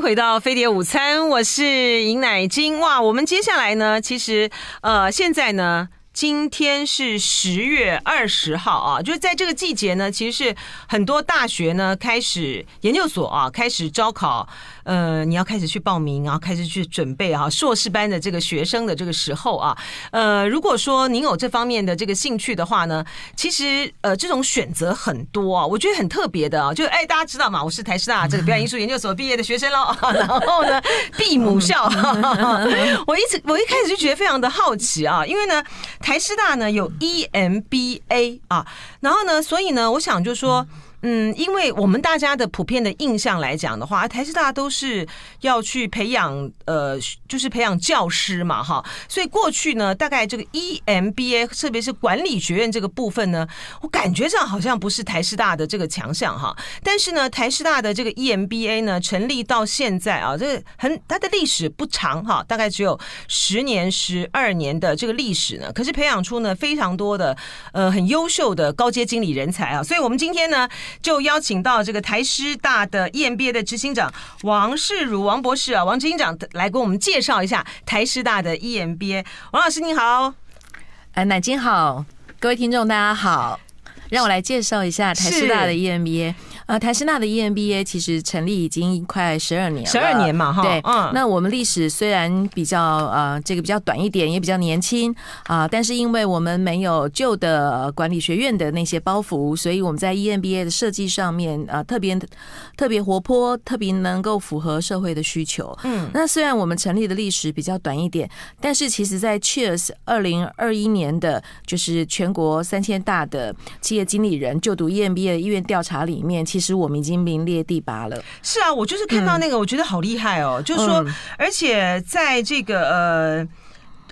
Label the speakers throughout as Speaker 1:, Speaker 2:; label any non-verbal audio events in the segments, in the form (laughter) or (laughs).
Speaker 1: 回到飞碟午餐，我是尹乃金。哇，我们接下来呢，其实呃，现在呢。今天是十月二十号啊，就是在这个季节呢，其实是很多大学呢开始研究所啊开始招考，呃，你要开始去报名啊，开始去准备啊，硕士班的这个学生的这个时候啊，呃，如果说您有这方面的这个兴趣的话呢，其实呃这种选择很多啊，我觉得很特别的啊，就哎大家知道嘛，我是台师大这个表演艺术研究所毕业的学生喽，(laughs) 然后呢，毕母校，(laughs) 我一直我一开始就觉得非常的好奇啊，因为呢。台师大呢有 EMBA 啊，然后呢，所以呢，我想就说。嗯因为我们大家的普遍的印象来讲的话，台师大都是要去培养呃，就是培养教师嘛，哈，所以过去呢，大概这个 EMBA，特别是管理学院这个部分呢，我感觉上好像不是台师大的这个强项哈。但是呢，台师大的这个 EMBA 呢，成立到现在啊，这个很它的历史不长哈，大概只有十年、十二年的这个历史呢，可是培养出呢非常多的呃很优秀的高阶经理人才啊，所以我们今天呢。就邀请到这个台师大的 EMBA 的执行长王世儒王博士啊，王执行长来给我们介绍一下台师大的 EMBA。王老师你好，
Speaker 2: 哎，乃菁好，各位听众大家好，让我来介绍一下台师大的 EMBA。呃，台师大的 EMBA 其实成立已经快十二年了，
Speaker 1: 十二年嘛，哈。
Speaker 2: 对，嗯。那我们历史虽然比较呃这个比较短一点，也比较年轻啊、呃，但是因为我们没有旧的管理学院的那些包袱，所以我们在 EMBA 的设计上面啊、呃，特别特别活泼，特别能够符合社会的需求。嗯。那虽然我们成立的历史比较短一点，但是其实在 Cheers 二零二一年的，就是全国三千大的企业经理人就读 EMBA 的意愿调查里面。其实我们已经名列第八了。
Speaker 1: 是啊，我就是看到那个，我觉得好厉害哦。嗯、就是说，而且在这个呃。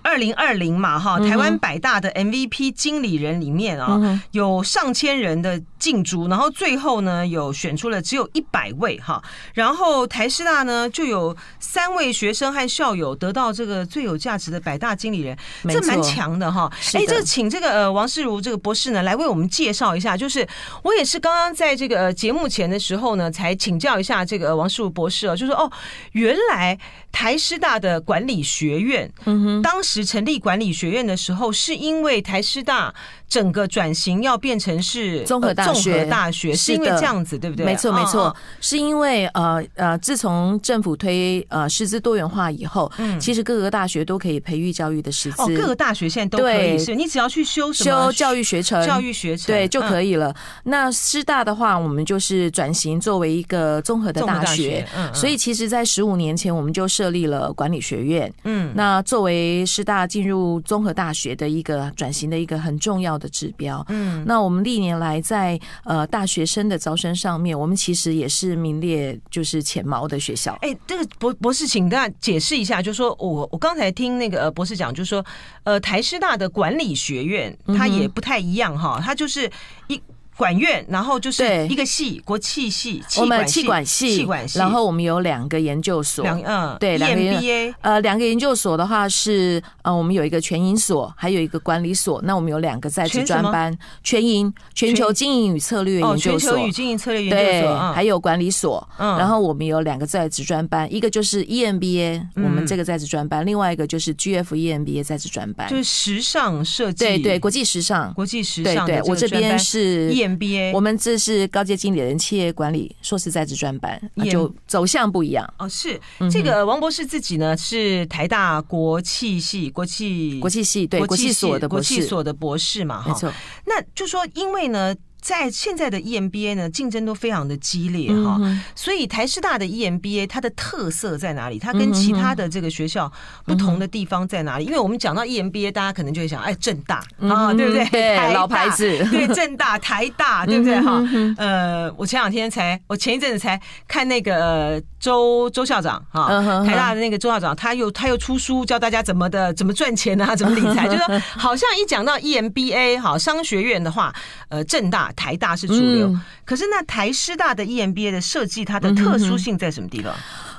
Speaker 1: 二零二零嘛，哈，台湾百大的 MVP 经理人里面啊，有上千人的竞逐，然后最后呢，有选出了只有一百位哈，然后台师大呢就有三位学生和校友得到这个最有价值的百大经理人，这蛮强的哈。哎，这请这个呃王世如这个博士呢来为我们介绍一下，就是我也是刚刚在这个节目前的时候呢，才请教一下这个王世如博士哦，就说哦，原来台师大的管理学院，嗯哼，当。时成立管理学院的时候，是因为台师大整个转型要变成是综合大学，综合大学是因为这样子，对不对？
Speaker 2: 没错，没错，是因为呃呃，自从政府推呃师资多元化以后，嗯，其实各个大学都可以培育教育的师资。哦，
Speaker 1: 各个大学现在都可以，是你只要去修
Speaker 2: 修教育学程，
Speaker 1: 教育学程
Speaker 2: 对就可以了。那师大的话，我们就是转型作为一个综合的大学，嗯，所以其实，在十五年前我们就设立了管理学院，嗯，那作为师大进入综合大学的一个转型的一个很重要的指标。嗯，那我们历年来在呃大学生的招生上面，我们其实也是名列就是前茅的学校。
Speaker 1: 哎，这个博博士，请大家解释一下，就是说我我刚才听那个博士讲，就是说呃台师大的管理学院它也不太一样哈，它就是一。管院，然后就是一个系，国企系，
Speaker 2: 我们气管系，
Speaker 1: 气管系，
Speaker 2: 然后我们有两个研究所，
Speaker 1: 两嗯，
Speaker 2: 对，两个
Speaker 1: EMBA，
Speaker 2: 呃，两个研究所的话是呃，我们有一个全营所，还有一个管理所，那我们有两个在职专班，全营全球经营与策略研究所，
Speaker 1: 全球与经营策略研究所，
Speaker 2: 还有管理所，嗯，然后我们有两个在职专班，一个就是 EMBA，我们这个在职专班，另外一个就是 GF EMBA 在职专班，
Speaker 1: 就是时尚设计，
Speaker 2: 对对，国际时尚，
Speaker 1: 国际时尚，
Speaker 2: 对，我这边是。
Speaker 1: MBA，
Speaker 2: 我们这是高阶经理人企业管理硕士在职专班，就走向不一样
Speaker 1: 哦。是这个王博士自己呢是台大国企系国际
Speaker 2: 国际系对国际所的
Speaker 1: 国际所的博士嘛，没错。那就说因为呢。在现在的 EMBA 呢，竞争都非常的激烈哈，所以台师大的 EMBA 它的特色在哪里？它跟其他的这个学校不同的地方在哪里？因为我们讲到 EMBA，大家可能就会想，哎，正大啊，对不对？
Speaker 2: 对，老牌子，
Speaker 1: 对，正大、台大，对不对？哈，呃，我前两天才，我前一阵子才看那个周周校长哈，台大的那个周校长，他又他又出书教大家怎么的怎么赚钱啊，怎么理财，(laughs) 就是说好像一讲到 EMBA 哈，商学院的话，呃，正大。台大是主流，嗯、可是那台师大的 EMBA 的设计，它的特殊性在什么地方？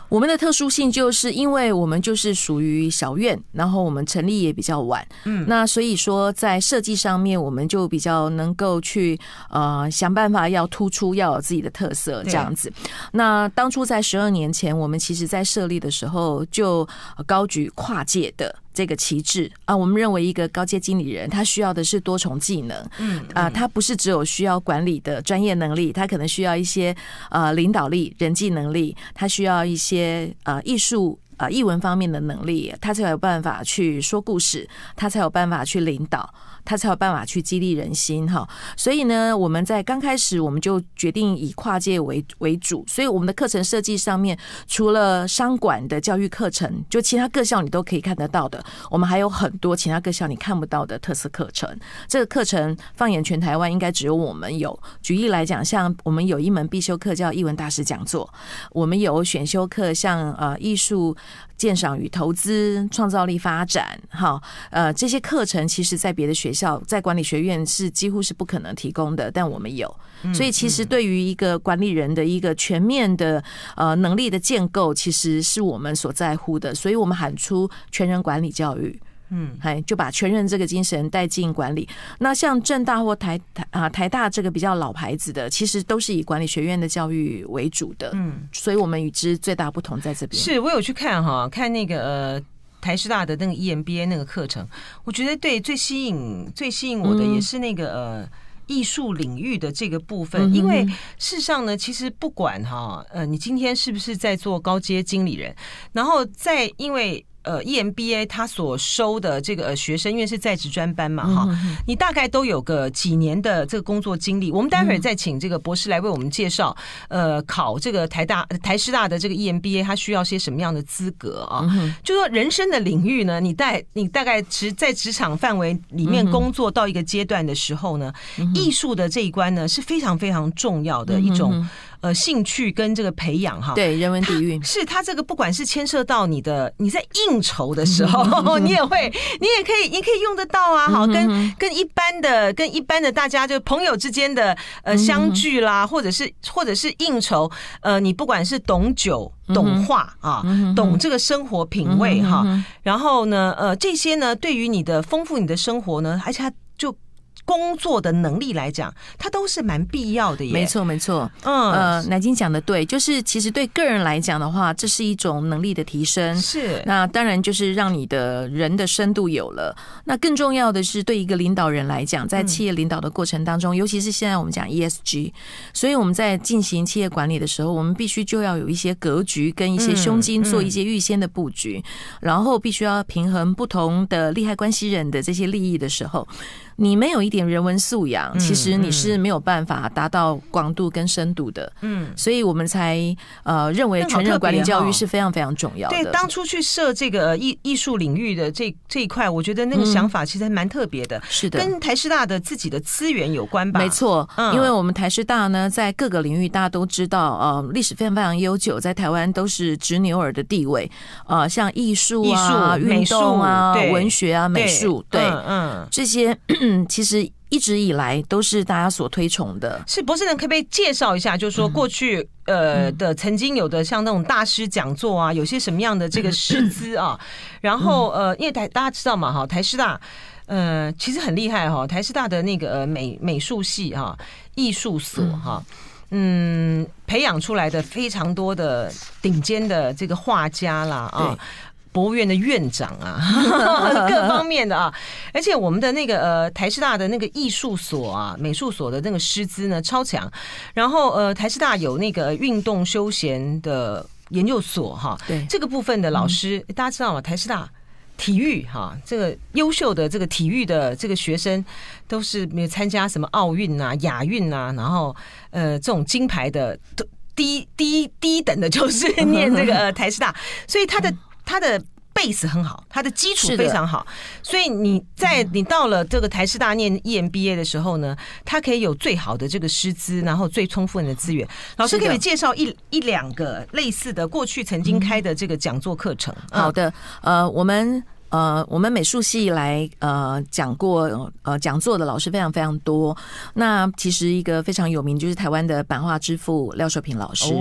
Speaker 2: 我们的特殊性就是因为我们就是属于小院，然后我们成立也比较晚，嗯，那所以说在设计上面，我们就比较能够去呃想办法要突出，要有自己的特色这样子。那当初在十二年前，我们其实在设立的时候就高举跨界的。这个旗帜啊，我们认为一个高阶经理人，他需要的是多重技能，嗯啊，他不是只有需要管理的专业能力，他可能需要一些呃领导力、人际能力，他需要一些呃艺术啊，译文方面的能力，他才有办法去说故事，他才有办法去领导。他才有办法去激励人心哈，所以呢，我们在刚开始我们就决定以跨界为为主，所以我们的课程设计上面，除了商管的教育课程，就其他各校你都可以看得到的，我们还有很多其他各校你看不到的特色课程。这个课程放眼全台湾，应该只有我们有。举例来讲，像我们有一门必修课叫艺文大师讲座，我们有选修课像呃艺术。鉴赏与投资、创造力发展，哈，呃，这些课程其实，在别的学校，在管理学院是几乎是不可能提供的，但我们有。所以，其实对于一个管理人的一个全面的呃能力的建构，其实是我们所在乎的。所以我们喊出全人管理教育。嗯，哎，就把全人这个精神带进管理。那像正大或台台啊台大这个比较老牌子的，其实都是以管理学院的教育为主的。嗯，所以我们与之最大不同在这边。
Speaker 1: 是我有去看哈，看那个呃台师大的那个 EMBA 那个课程，我觉得对最吸引最吸引我的也是那个呃艺术领域的这个部分，因为事实上呢，其实不管哈呃你今天是不是在做高阶经理人，然后在因为。呃，EMBA 他所收的这个学生，因为是在职专班嘛，哈、嗯，你大概都有个几年的这个工作经历。我们待会儿再请这个博士来为我们介绍，呃，考这个台大、台师大的这个 EMBA，他需要些什么样的资格啊？嗯、就说人生的领域呢，你带你大概职在职场范围里面工作到一个阶段的时候呢，嗯、艺术的这一关呢是非常非常重要的一种。嗯呃，兴趣跟这个培养哈，
Speaker 2: 对人文底蕴。
Speaker 1: 是他这个，不管是牵涉到你的你在应酬的时候，(laughs) 你也会，你也可以，你可以用得到啊。好，跟跟一般的跟一般的大家就朋友之间的呃相聚啦，或者是或者是应酬，呃，你不管是懂酒、懂画啊，懂这个生活品味哈，然后呢，呃，这些呢，对于你的丰富你的生活呢，而且他就。工作的能力来讲，它都是蛮必要的耶。
Speaker 2: 没错，没错。嗯，呃，南京讲的对，就是其实对个人来讲的话，这是一种能力的提升。
Speaker 1: 是。
Speaker 2: 那当然就是让你的人的深度有了。那更重要的是，对一个领导人来讲，在企业领导的过程当中，嗯、尤其是现在我们讲 ESG，所以我们在进行企业管理的时候，我们必须就要有一些格局跟一些胸襟，做一些预先的布局，嗯嗯、然后必须要平衡不同的利害关系人的这些利益的时候。你没有一点人文素养，其实你是没有办法达到广度跟深度的。嗯，所以我们才呃认为全人管理教育是非常非常重要的。
Speaker 1: 对，当初去设这个艺艺术领域的这这一块，我觉得那个想法其实还蛮特别的。是的，跟台师大的自己的资源有关吧？
Speaker 2: 没错，因为我们台师大呢，在各个领域大家都知道，呃，历史非常非常悠久，在台湾都是执牛耳的地位。呃，像艺术啊、运动啊、文学啊、美术，对，嗯，这些。嗯，其实一直以来都是大家所推崇的。
Speaker 1: 是博士，能可不可以介绍一下？就是说过去呃的曾经有的像那种大师讲座啊，有些什么样的这个师 (clears throat) 资啊？然后呃，因为台大家知道嘛哈，台师大呃其实很厉害哈，台师大的那个美美术系哈，艺术所哈，嗯，培养出来的非常多的顶尖的这个画家啦啊。博物院的院长啊，(laughs) 各方面的啊，而且我们的那个呃台师大的那个艺术所啊，美术所的那个师资呢超强，然后呃台师大有那个运动休闲的研究所哈，对这个部分的老师大家知道吗？台师大体育哈，这个优秀的这个体育的这个学生都是没有参加什么奥运啊、亚运啊，然后呃这种金牌的都低低低等的，就是 (laughs) 念这个台师大，所以他的。他的 base 很好，他的基础非常好，所以你在你到了这个台师大念 EMBA 的时候呢，他可以有最好的这个师资，然后最充分的资源。老师可以介绍一一两个类似的过去曾经开的这个讲座课程。
Speaker 2: 好的，呃，我们。呃，我们美术系来呃讲过呃讲座的老师非常非常多。那其实一个非常有名就是台湾的版画之父廖寿平老师，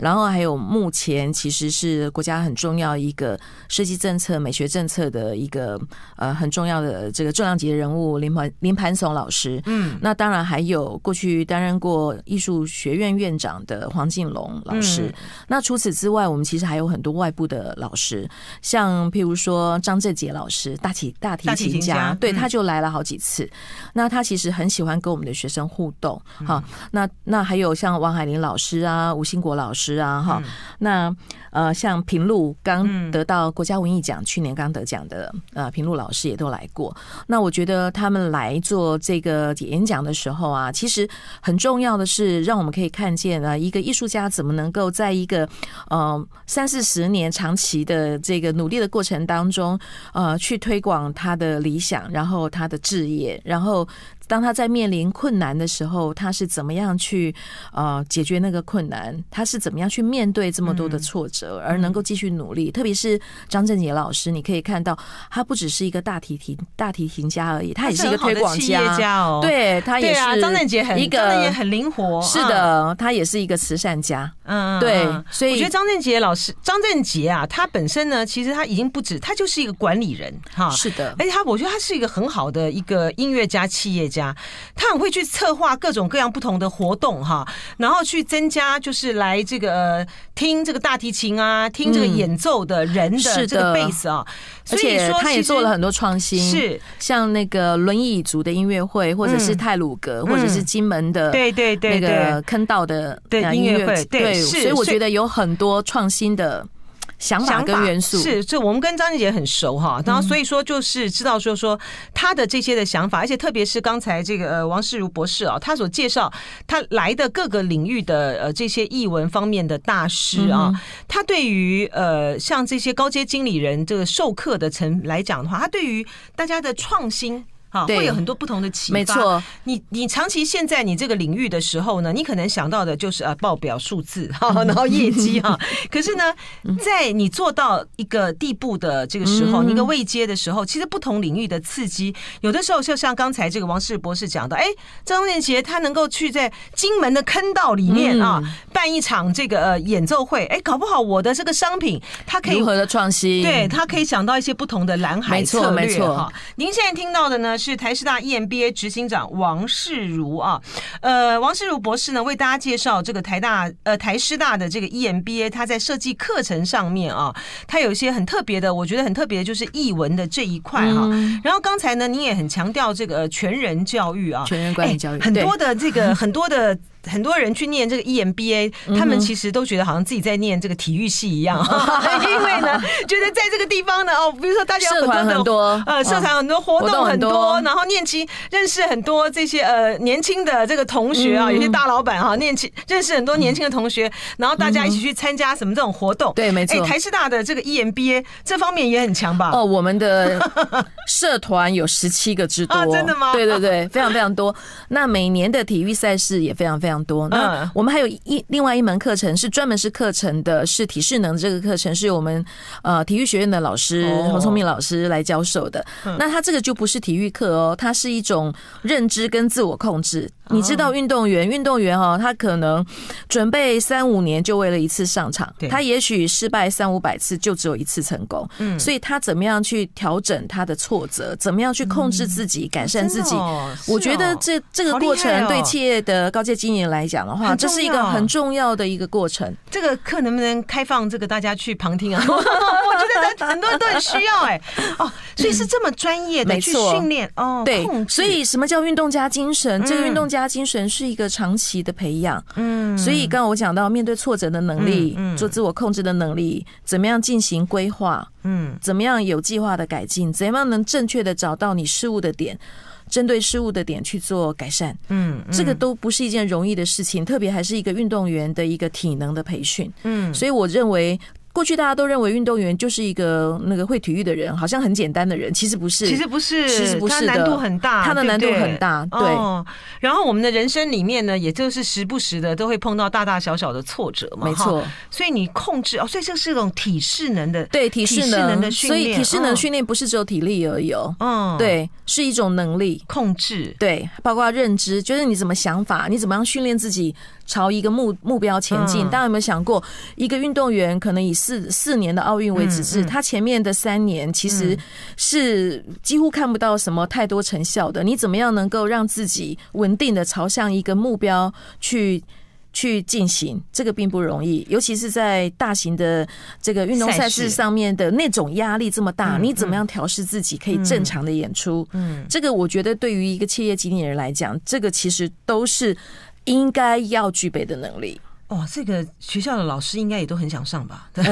Speaker 2: 然后还有目前其实是国家很重要一个设计政策、美学政策的一个呃很重要的这个重量级的人物林盘林盘松老师。嗯，那当然还有过去担任过艺术学院院长的黄敬龙老师。那除此之外，我们其实还有很多外部的老师，像譬如说张正杰老师，大提大提琴家，对，他就来了好几次。那他其实很喜欢跟我们的学生互动，哈。那那还有像王海林老师啊，吴兴国老师啊，哈。那呃，像平路刚得到国家文艺奖，去年刚得奖的呃平路老师也都来过。那我觉得他们来做这个演讲的时候啊，其实很重要的是让我们可以看见啊，一个艺术家怎么能够在一个呃三四十年长期的这个努力的过程当中，呃，去推广他的理想，然后他的置业，然后。当他在面临困难的时候，他是怎么样去呃解决那个困难？他是怎么样去面对这么多的挫折，而能够继续努力？特别是张振杰老师，你可以看到，他不只是一个大提琴大提琴家而已，他也是一个推广家，
Speaker 1: 家哦。
Speaker 2: 对，他也是
Speaker 1: 张振杰很一个也很灵活，
Speaker 2: 是的，他也是一个慈善家。嗯，对，所以
Speaker 1: 我觉得张振杰老师张振杰啊，他本身呢，其实他已经不止，他就是一个管理人哈。
Speaker 2: 是的，
Speaker 1: 而且他我觉得他是一个很好的一个音乐家、企业家。家，他很会去策划各种各样不同的活动哈，然后去增加就是来这个听这个大提琴啊，听这个演奏的人的这个贝斯啊，
Speaker 2: 而且他也做了很多创新，是像那个轮椅族的音乐会，或者是泰鲁格，或者是金门的对对对那个坑道的音乐会，对，所以我觉得有很多创新的。想法跟元素。
Speaker 1: 是，这我们跟张正杰很熟哈，然后所以说就是知道说说他的这些的想法，而且特别是刚才这个呃王世如博士啊，他所介绍他来的各个领域的呃这些译文方面的大师啊，他对于呃像这些高阶经理人这个授课的层来讲的话，他对于大家的创新。会有很多不同的启发。没错，你你长期现在你这个领域的时候呢，你可能想到的就是啊报表数字 (laughs) 哈，然后业绩哈。(laughs) 可是呢，在你做到一个地步的这个时候，一个未接的时候，其实不同领域的刺激，有的时候就像刚才这个王世博士讲的，哎，张正杰他能够去在金门的坑道里面啊办一场这个呃演奏会，哎，搞不好我的这个商品它可以
Speaker 2: 如何的创新？
Speaker 1: 对，他可以想到一些不同的蓝海策略。没错，没错。您现在听到的呢？是台师大 EMBA 执行长王世如啊，呃，王世如博士呢，为大家介绍这个台大呃台师大的这个 EMBA，他在设计课程上面啊，他有一些很特别的，我觉得很特别的就是译文的这一块哈。然后刚才呢，您也很强调这个全人教育啊，
Speaker 2: 全人管理教育，
Speaker 1: 很多的这个很多的。很多人去念这个 EMBA，他们其实都觉得好像自己在念这个体育系一样，(laughs) 因为呢，觉得在这个地方呢，哦，比如说大家有很多呃社团很多活动很多，然后念起认识很多这些呃年轻的这个同学啊，有些大老板哈，念起认识很多年轻的同学，然后大家一起去参加什么这种活动，
Speaker 2: 对，没错。
Speaker 1: 哎台师大的这个 EMBA 这方面也很强吧？
Speaker 2: 哦，我们的 (laughs) 社团有十七个之多，
Speaker 1: 真的吗？
Speaker 2: 对对对，非常非常多。那每年的体育赛事也非常非常。多，那我们还有一另外一门课程是专门是课程的，是体适能这个课程是由我们呃体育学院的老师洪聪明老师来教授的。那他这个就不是体育课哦，它是一种认知跟自我控制。你知道运动员，运动员哈，他可能准备三五年就为了一次上场，他也许失败三五百次就只有一次成功。嗯，所以他怎么样去调整他的挫折，怎么样去控制自己，改善自己？我觉得这这个过程对企业的高阶经营来讲的话，这是一个很重要的一个过程。
Speaker 1: 这个课能不能开放这个大家去旁听啊？很多人都很需要哎。哦，所以是这么专业的去训练哦。
Speaker 2: 对，所以什么叫运动家精神？这个运动家。精神是一个长期的培养，嗯，所以刚刚我讲到面对挫折的能力，嗯，做自我控制的能力，怎么样进行规划，嗯，怎么样有计划的改进，怎么样能正确的找到你失误的点，针对失误的点去做改善，嗯，这个都不是一件容易的事情，特别还是一个运动员的一个体能的培训，嗯，所以我认为。过去大家都认为运动员就是一个那个会体育的人，好像很简单的人，其实不是，
Speaker 1: 其实不是，
Speaker 2: 其实不是的，
Speaker 1: 难度很大，
Speaker 2: 他的难度很大，对，对。
Speaker 1: 哦，然后我们的人生里面呢，也就是时不时的都会碰到大大小小的挫折嘛，
Speaker 2: 没错。
Speaker 1: 所以你控制哦，所以这是一种体适能的，
Speaker 2: 对，体适能的训练，所以体适能训练不是只有体力而已哦，嗯，对，是一种能力。
Speaker 1: 控制，
Speaker 2: 对，包括认知，就是你怎么想法，你怎么样训练自己。朝一个目目标前进，大家有没有想过，一个运动员可能以四四年的奥运为指示，他前面的三年其实是几乎看不到什么太多成效的。你怎么样能够让自己稳定的朝向一个目标去去进行？这个并不容易，尤其是在大型的这个运动赛事上面的那种压力这么大，你怎么样调试自己可以正常的演出？嗯，这个我觉得对于一个企业经理人来讲，这个其实都是。应该要具备的能力。
Speaker 1: 哇，这个学校的老师应该也都很想上吧？(laughs) 对，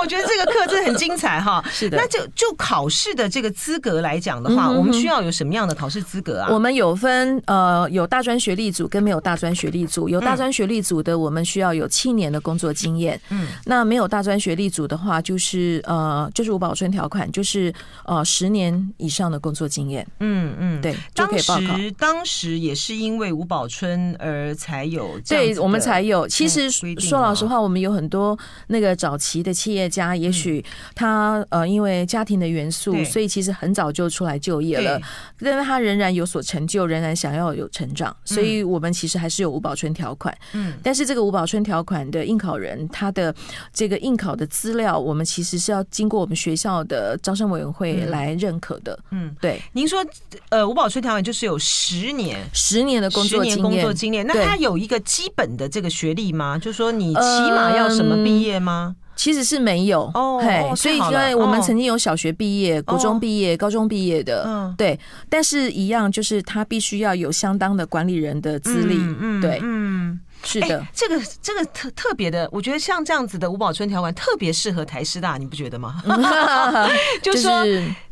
Speaker 1: 我觉得这个课真的很精彩哈。(laughs)
Speaker 2: 是的，
Speaker 1: 那就就考试的这个资格来讲的话，我们需要有什么样的考试资格啊？
Speaker 2: 我们有分呃，有大专学历组跟没有大专学历组。有大专学历组的，我们需要有七年的工作经验。嗯，那没有大专学历组的话，就是呃，就是吴宝春条款，就是呃十年以上的工作经验。嗯嗯，对，就可以报考。
Speaker 1: 当时当时也是因为吴宝春而才有这样。
Speaker 2: 我们才有。其实说老实话，我们有很多那个早期的企业家，也许他呃因为家庭的元素，所以其实很早就出来就业了。但是他仍然有所成就，仍然想要有成长。所以我们其实还是有五保春条款。嗯。但是这个五保春条款的应考人，他的这个应考的资料，我们其实是要经过我们学校的招生委员会来认可的。嗯，对。
Speaker 1: 您说呃五保春条款就是有十年
Speaker 2: 十年的工作经验，
Speaker 1: 工作经验，那他有一个基本。的这个学历吗？就说你起码要什么毕业吗？
Speaker 2: 其实是没有哦，所以因为我们曾经有小学毕业、国中毕业、高中毕业的，嗯，对，但是一样就是他必须要有相当的管理人的资历，嗯，对，嗯。是的，欸、这个
Speaker 1: 这个特特别的，我觉得像这样子的吴宝春条款特别适合台师大，你不觉得吗？(laughs) (laughs) 就是说，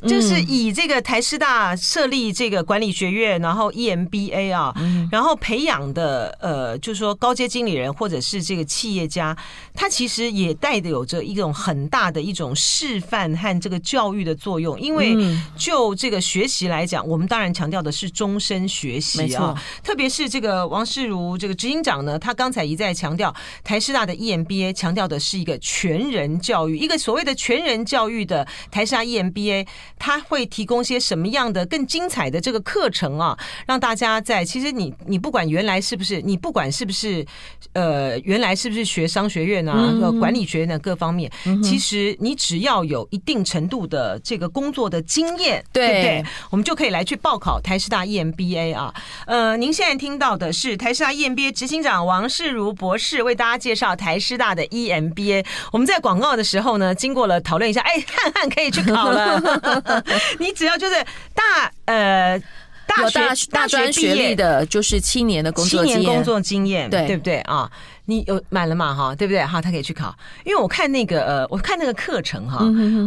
Speaker 1: 就是以这个台师大设立这个管理学院，然后 EMBA 啊，然后培养的呃，就是说高阶经理人或者是这个企业家，他其实也带的有着一种很大的一种示范和这个教育的作用。因为就这个学习来讲，我们当然强调的是终身学习啊，特别是这个王世如这个执行长呢。他刚才一再强调，台师大的 EMBA 强调的是一个全人教育，一个所谓的全人教育的台师大 EMBA，他会提供些什么样的更精彩的这个课程啊？让大家在其实你你不管原来是不是，你不管是不是呃原来是不是学商学院啊、管理学院的各方面，其实你只要有一定程度的这个工作的经验，对不对？我们就可以来去报考台师大 EMBA 啊。呃，您现在听到的是台师大 EMBA 执行长王世如博士为大家介绍台师大的 EMBA。我们在广告的时候呢，经过了讨论一下，哎，汉汉可以去考了。(laughs) 你只要就是大呃大学大专学历的，就是七年的工作七年工作经验，对对不对啊？你有满了嘛？哈，对不对？哈，他可以去考。因为我看那个呃，我看那个课程哈，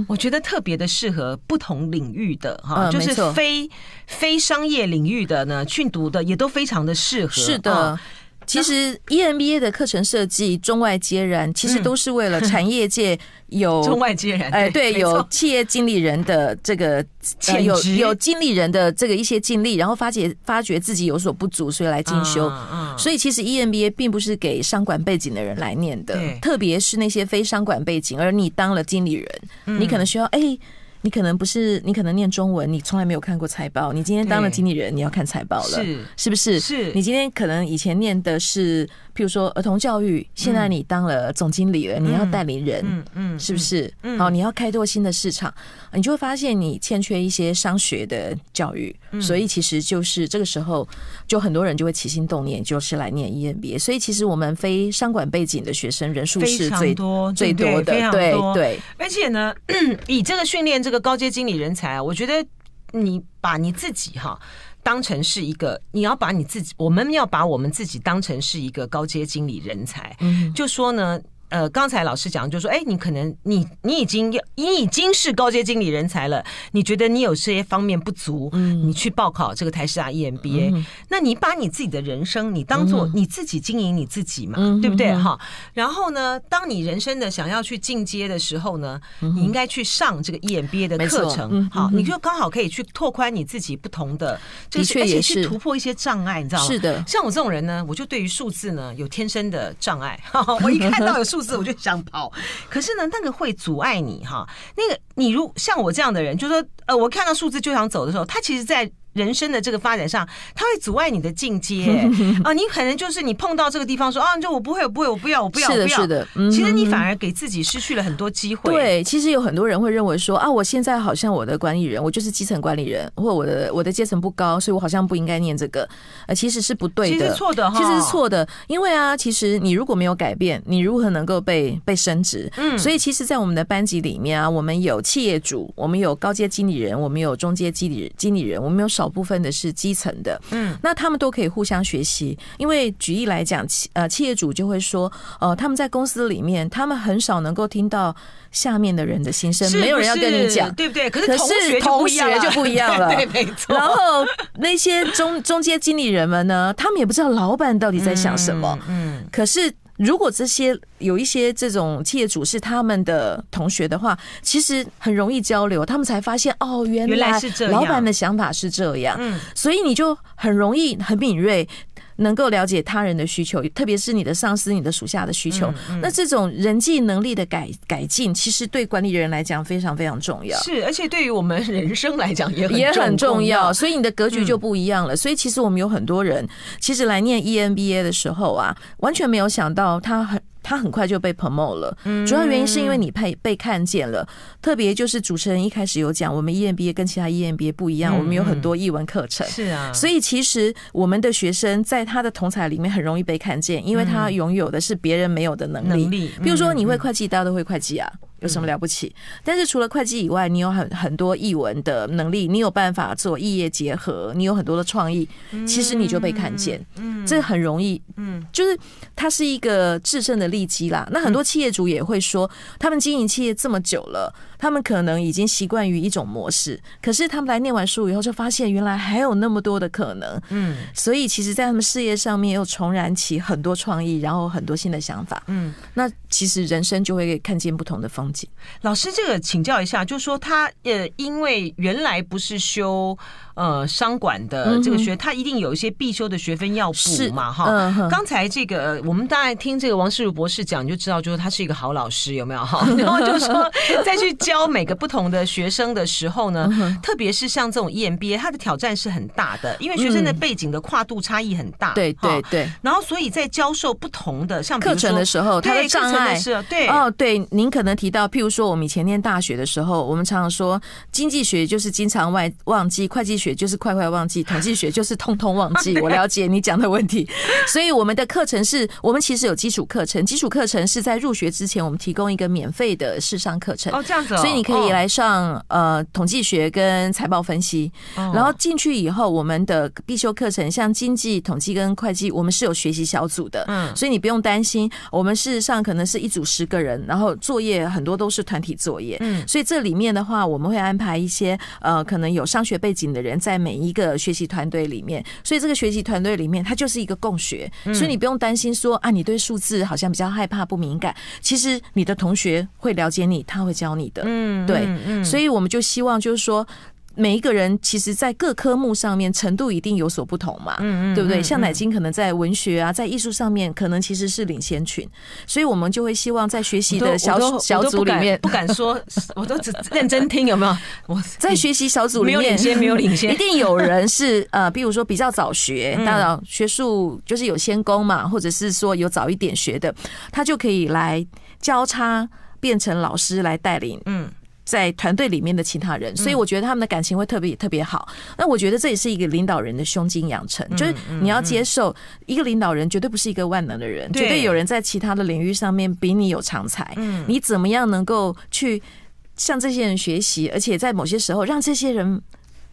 Speaker 1: 我觉得特别的适合不同领域的哈，就是非非商业领域的呢去读的，也都非常的适合。是的。其实 EMBA 的课程设计中外皆然，其实都是为了 (laughs) 产业界有 (laughs) 中外皆然，哎，对，有企业经理人的这个有有经理人的这个一些经历，然后发觉发觉自己有所不足，所以来进修。所以其实 EMBA 并不是给商管背景的人来念的，特别是那些非商管背景，而你当了经理人，你可能需要哎。你可能不是，你可能念中文，你从来没有看过财报。你今天当了经理人，你要看财报了，是是不是？是你今天可能以前念的是。譬如说儿童教育，现在你当了总经理了，嗯、你要带领人，嗯嗯，是不是？嗯、好，你要开拓新的市场，你就会发现你欠缺一些商学的教育，嗯、所以其实就是这个时候，就很多人就会起心动念，就是来念 EMBA。所以其实我们非商管背景的学生人数是最多最多的，对对。而且呢，(clears throat) 以这个训练这个高阶经理人才啊，我觉得你把你自己哈。当成是一个，你要把你自己，我们要把我们自己当成是一个高阶经理人才。嗯，就说呢，呃，刚才老师讲就是说，哎，你可能你你已经要你已经是高阶经理人才了，你觉得你有这些方面不足，嗯，你去报考这个台师大 EMBA，嗯，那你把你自己的人生你当做你自己经营你自己嘛，嗯，对不对哈？然后呢，当你人生的想要去进阶的时候呢，你应该去上这个 EMBA 的课程，好，你就刚好可以去拓宽你自己不同的，
Speaker 2: 的确也是
Speaker 1: 突破一些障碍，你知道吗？
Speaker 2: 是的，
Speaker 1: 像我这种人呢，我就对于数字呢有天生的障碍，(laughs) 我一看到有数字我就想跑，可是呢，那个会阻碍你哈。那个你如像我这样的人，就说呃，我看到数字就想走的时候，他其实，在。人生的这个发展上，它会阻碍你的进阶 (laughs) 啊！你可能就是你碰到这个地方说啊，就我不会，我不会，我不要，我不要，
Speaker 2: 是的，是的。嗯、
Speaker 1: 其实你反而给自己失去了很多机会。
Speaker 2: 对，其实有很多人会认为说啊，我现在好像我的管理人，我就是基层管理人，或我的我的阶层不高，所以我好像不应该念这个。呃，其实是不对的，
Speaker 1: 其实错的哈，
Speaker 2: 其实是错的。因为啊，其实你如果没有改变，你如何能够被被升职？嗯，所以其实，在我们的班级里面啊，我们有企业主，我们有高阶经理人，我们有中阶经理经理人，我们有少部分的是。基层的，嗯，那他们都可以互相学习，因为举例来讲，企呃企业主就会说，呃，他们在公司里面，他们很少能够听到下面的人的心声，没有人要跟你讲，
Speaker 1: 对不对？可
Speaker 2: 是同学就不一样了，(laughs) 对，没错。然后那些中中间经理人们呢，他们也不知道老板到底在想什么，嗯，可是。如果这些有一些这种企业主是他们的同学的话，其实很容易交流，他们才发现哦，原来老板的想法是这样，嗯，所以你就很容易很敏锐。能够了解他人的需求，特别是你的上司、你的属下的需求，嗯嗯、那这种人际能力的改改进，其实对管理人来讲非常非常重要。
Speaker 1: 是，而且对于我们人生来讲也很
Speaker 2: 也很重要。所以你的格局就不一样了。嗯、所以其实我们有很多人，其实来念 EMBA 的时候啊，完全没有想到他很。他很快就被 promote 了，主要原因是因为你被被看见了。特别就是主持人一开始有讲，我们 EMBA 跟其他 EMBA 不一样，我们有很多译文课程。
Speaker 1: 是啊，
Speaker 2: 所以其实我们的学生在他的同才里面很容易被看见，因为他拥有的是别人没有的能力。比如说你会会计，大家都会会计啊。有什么了不起？但是除了会计以外，你有很很多译文的能力，你有办法做异业结合，你有很多的创意，其实你就被看见。嗯，这很容易。嗯，就是它是一个制胜的利基啦。那很多企业主也会说，他们经营企业这么久了，他们可能已经习惯于一种模式，可是他们来念完书以后，就发现原来还有那么多的可能。嗯，所以其实，在他们事业上面又重燃起很多创意，然后很多新的想法。嗯，那其实人生就会看见不同的风景。
Speaker 1: 老师，这个请教一下，就是说他呃，因为原来不是修呃商管的这个学，他一定有一些必修的学分要补嘛，哈。刚才这个我们大概听这个王世如博士讲，你就知道，就是他是一个好老师，有没有哈？(laughs) 然后就说再去教每个不同的学生的时候呢，特别是像这种 EMBA，它的挑战是很大的，因为学生的背景的跨度差异很大，
Speaker 2: 对对对。
Speaker 1: 然后所以在教授不同的像
Speaker 2: 课程的时候，他的障碍
Speaker 1: 是，对
Speaker 2: 哦，对，您可能提到，譬如说。说我们以前念大学的时候，我们常常说经济学就是经常外忘记，会计学就是快快忘记，统计学就是通通忘记。(laughs) 我了解你讲的问题，所以我们的课程是我们其实有基础课程，基础课程是在入学之前我们提供一个免费的试上课程。
Speaker 1: 哦，这样子，
Speaker 2: 所以你可以来上呃统计学跟财报分析，然后进去以后，我们的必修课程像经济、统计跟会计，我们是有学习小组的，嗯，所以你不用担心。我们事实上可能是一组十个人，然后作业很多都是。团体作业，嗯，所以这里面的话，我们会安排一些呃，可能有商学背景的人在每一个学习团队里面，所以这个学习团队里面，它就是一个共学，所以你不用担心说啊，你对数字好像比较害怕不敏感，其实你的同学会了解你，他会教你的，嗯，对，所以我们就希望就是说。每一个人其实，在各科目上面程度一定有所不同嘛，嗯嗯，对不对？像乃菁可能在文学啊，在艺术上面，可能其实是领先群，所以我们就会希望在学习的小小组里面，
Speaker 1: 不敢说，我都只 (laughs) 认真听，有没有？我 (laughs)
Speaker 2: 在学习小组里面，
Speaker 1: 没有领先，没有领先，
Speaker 2: 一定有人是 (laughs) 呃，比如说比较早学，当然学术就是有先攻嘛，或者是说有早一点学的，他就可以来交叉变成老师来带领，嗯。在团队里面的其他人，所以我觉得他们的感情会特别特别好。那我觉得这也是一个领导人的胸襟养成，就是你要接受一个领导人绝对不是一个万能的人，绝对有人在其他的领域上面比你有长才。嗯，你怎么样能够去向这些人学习，而且在某些时候让这些人。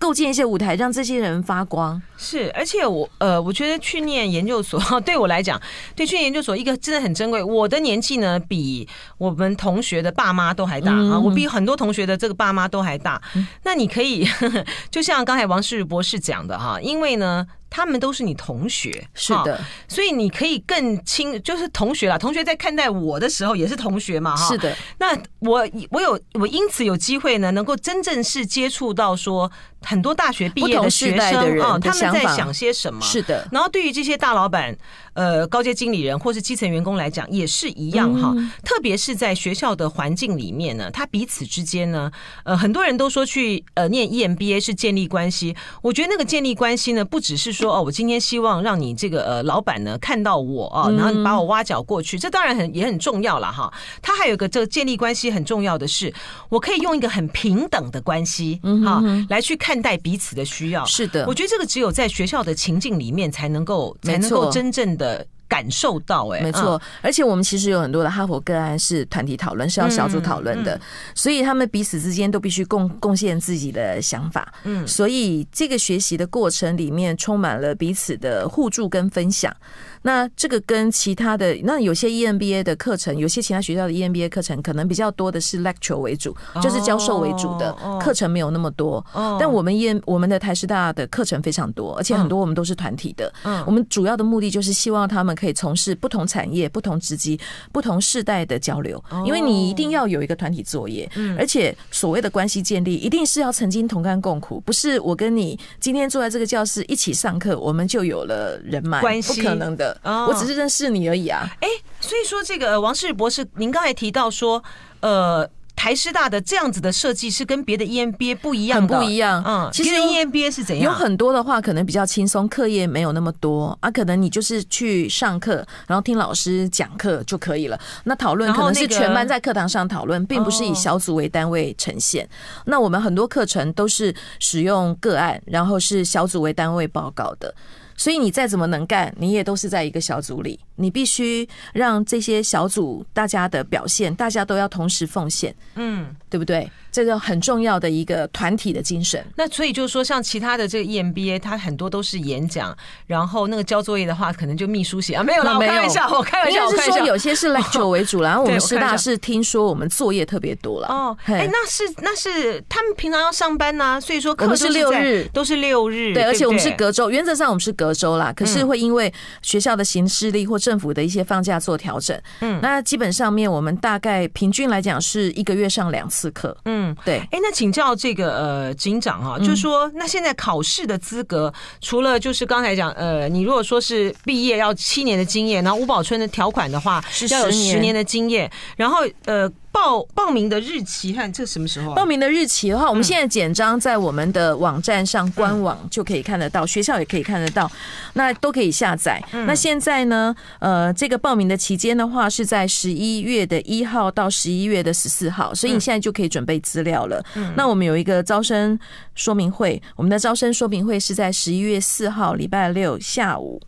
Speaker 2: 构建一些舞台，让这些人发光。
Speaker 1: 是，而且我呃，我觉得去念研究所，(laughs) 对我来讲，对去念研究所一个真的很珍贵。我的年纪呢，比我们同学的爸妈都还大啊，我比很多同学的这个爸妈都还大。那你可以，(laughs) 就像刚才王世博士讲的哈，因为呢。他们都是你同学，
Speaker 2: 是的，
Speaker 1: 所以你可以更亲，就是同学啦。同学在看待我的时候也是同学嘛，哈。
Speaker 2: 是的，
Speaker 1: 那我我有我因此有机会呢，能够真正是接触到说很多大学毕业的学生啊，他们在想些什么？
Speaker 2: 是的。
Speaker 1: 然后对于这些大老板、呃高阶经理人或是基层员工来讲，也是一样哈。特别是在学校的环境里面呢，他彼此之间呢，呃，很多人都说去呃念 EMBA 是建立关系。我觉得那个建立关系呢，不只是说。哦，我今天希望让你这个呃老板呢看到我啊，然后你把我挖角过去，这当然很也很重要了哈。他还有个这个建立关系很重要的是，我可以用一个很平等的关系哈来去看待彼此的需要。
Speaker 2: 是的，
Speaker 1: 我觉得这个只有在学校的情境里面才能够才能够真正的。感受到哎、欸，
Speaker 2: 没错，而且我们其实有很多的哈佛个案是团体讨论，是要小组讨论的，所以他们彼此之间都必须贡贡献自己的想法，嗯，所以这个学习的过程里面充满了彼此的互助跟分享。那这个跟其他的，那有些 EMBA 的课程，有些其他学校的 EMBA 课程，可能比较多的是 lecture 为主，就是教授为主的课程没有那么多。但我们 EM 我们的台师大的课程非常多，而且很多我们都是团体的。我们主要的目的就是希望他们可以从事不同产业、不同职级、不同世代的交流，因为你一定要有一个团体作业，而且所谓的关系建立，一定是要曾经同甘共苦，不是我跟你今天坐在这个教室一起上课，我们就有了人脉，关系。不可能的。我只是认识你而已啊！
Speaker 1: 哎，所以说这个王世博士，您刚才提到说，呃，台师大的这样子的设计是跟别的 EMBA 不一样的，
Speaker 2: 很不一样。
Speaker 1: 嗯，其实 EMBA 是怎样？
Speaker 2: 有很多的话可能比较轻松，课业没有那么多啊，可能你就是去上课，然后听老师讲课就可以了。那讨论可能是全班在课堂上讨论，并不是以小组为单位呈现。那我们很多课程都是使用个案，然后是小组为单位报告的。所以你再怎么能干，你也都是在一个小组里，你必须让这些小组大家的表现，大家都要同时奉献，嗯，对不对？这个很重要的一个团体的精神。
Speaker 1: 那所以就是说，像其他的这个 EMBA，它很多都是演讲，然后那个交作业的话，可能就秘书写。啊，没有啦，我开玩笑，我开玩笑，
Speaker 2: 就是说有些是 lecture 为主，然后我们师大是听说我们作业特别多了。哦，
Speaker 1: 哎，那是那是他们平常要上班呐，所以说
Speaker 2: 我们是六日。
Speaker 1: 都是六日，
Speaker 2: 对，而且我们是隔周，原则上我们是隔周啦，可是会因为学校的行事历或政府的一些放假做调整。嗯，那基本上面我们大概平均来讲是一个月上两次课。嗯，对，
Speaker 1: 哎，那。请教这个呃警长啊，就是说，那现在考试的资格，除了就是刚才讲，呃，你如果说是毕业要七年的经验，然后吴宝春的条款的话，是要有十年的经验，然后呃。报报名的日期和这什么时候？
Speaker 2: 报名的日期的话，我们现在简章在我们的网站上官网就可以看得到，学校也可以看得到，那都可以下载。那现在呢，呃，这个报名的期间的话是在十一月的一号到十一月的十四号，所以你现在就可以准备资料了。那我们有一个招生说明会，我们的招生说明会是在十一月四号礼拜六下午。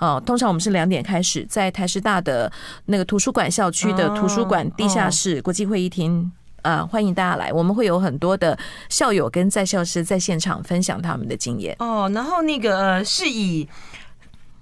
Speaker 2: 哦，通常我们是两点开始，在台师大的那个图书馆校区的图书馆地下室国际会议厅啊，欢迎大家来。我们会有很多的校友跟在校师在现场分享他们的经验。
Speaker 1: 哦，然后那个是以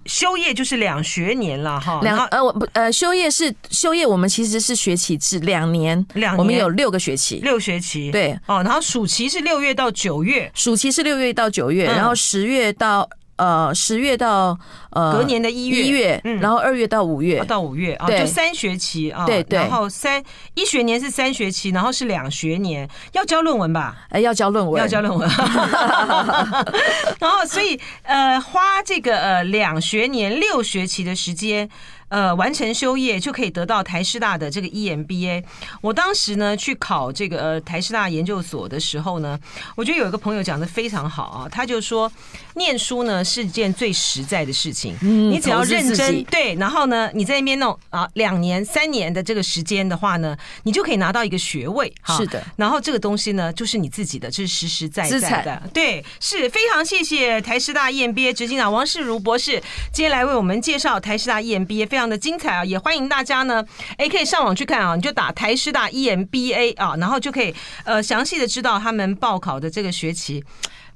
Speaker 1: 修业就是两学年了哈，
Speaker 2: 两呃我不呃修业是修业，我们其实是学期制两年，两年。我们有六个学期，
Speaker 1: 六学期。
Speaker 2: 对。
Speaker 1: 哦，然后暑期是六月到九月，
Speaker 2: 暑期是六月到九月，然后十月到。呃，十月到呃
Speaker 1: 隔年的一月，
Speaker 2: 一月，然后二月到五月，
Speaker 1: 到五月。啊，就三学期啊，对对，然后三一学年是三学期，然后是两学年，要交论文吧？
Speaker 2: 哎，要交论文，
Speaker 1: 要交论文。(laughs) (laughs) 然后，所以呃，花这个呃两学年六学期的时间。呃，完成修业就可以得到台师大的这个 EMBA。我当时呢去考这个呃台师大研究所的时候呢，我觉得有一个朋友讲的非常好啊，他就说，念书呢是件最实在的事情，嗯你只要认真对，然后呢你在那边弄啊两年三年的这个时间的话呢，你就可以拿到一个学位。
Speaker 2: 是的，
Speaker 1: 然后这个东西呢就是你自己的，这是实实在在的。对，是非常谢谢台师大 EMBA 执行长王世如博士今天来为我们介绍台师大 EMBA。非常的精彩啊！也欢迎大家呢，哎，可以上网去看啊，你就打台师大 EMBA 啊，然后就可以呃详细的知道他们报考的这个学期。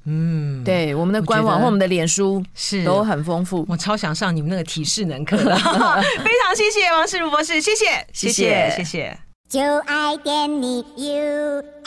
Speaker 1: 嗯，
Speaker 2: 对，我们的官网或我们的脸书
Speaker 1: 是
Speaker 2: 都很丰富。
Speaker 1: 我超想上你们那个体适能课的，(laughs) 非常谢谢王世如博士，谢谢，谢谢，谢谢。就爱点你 UFO。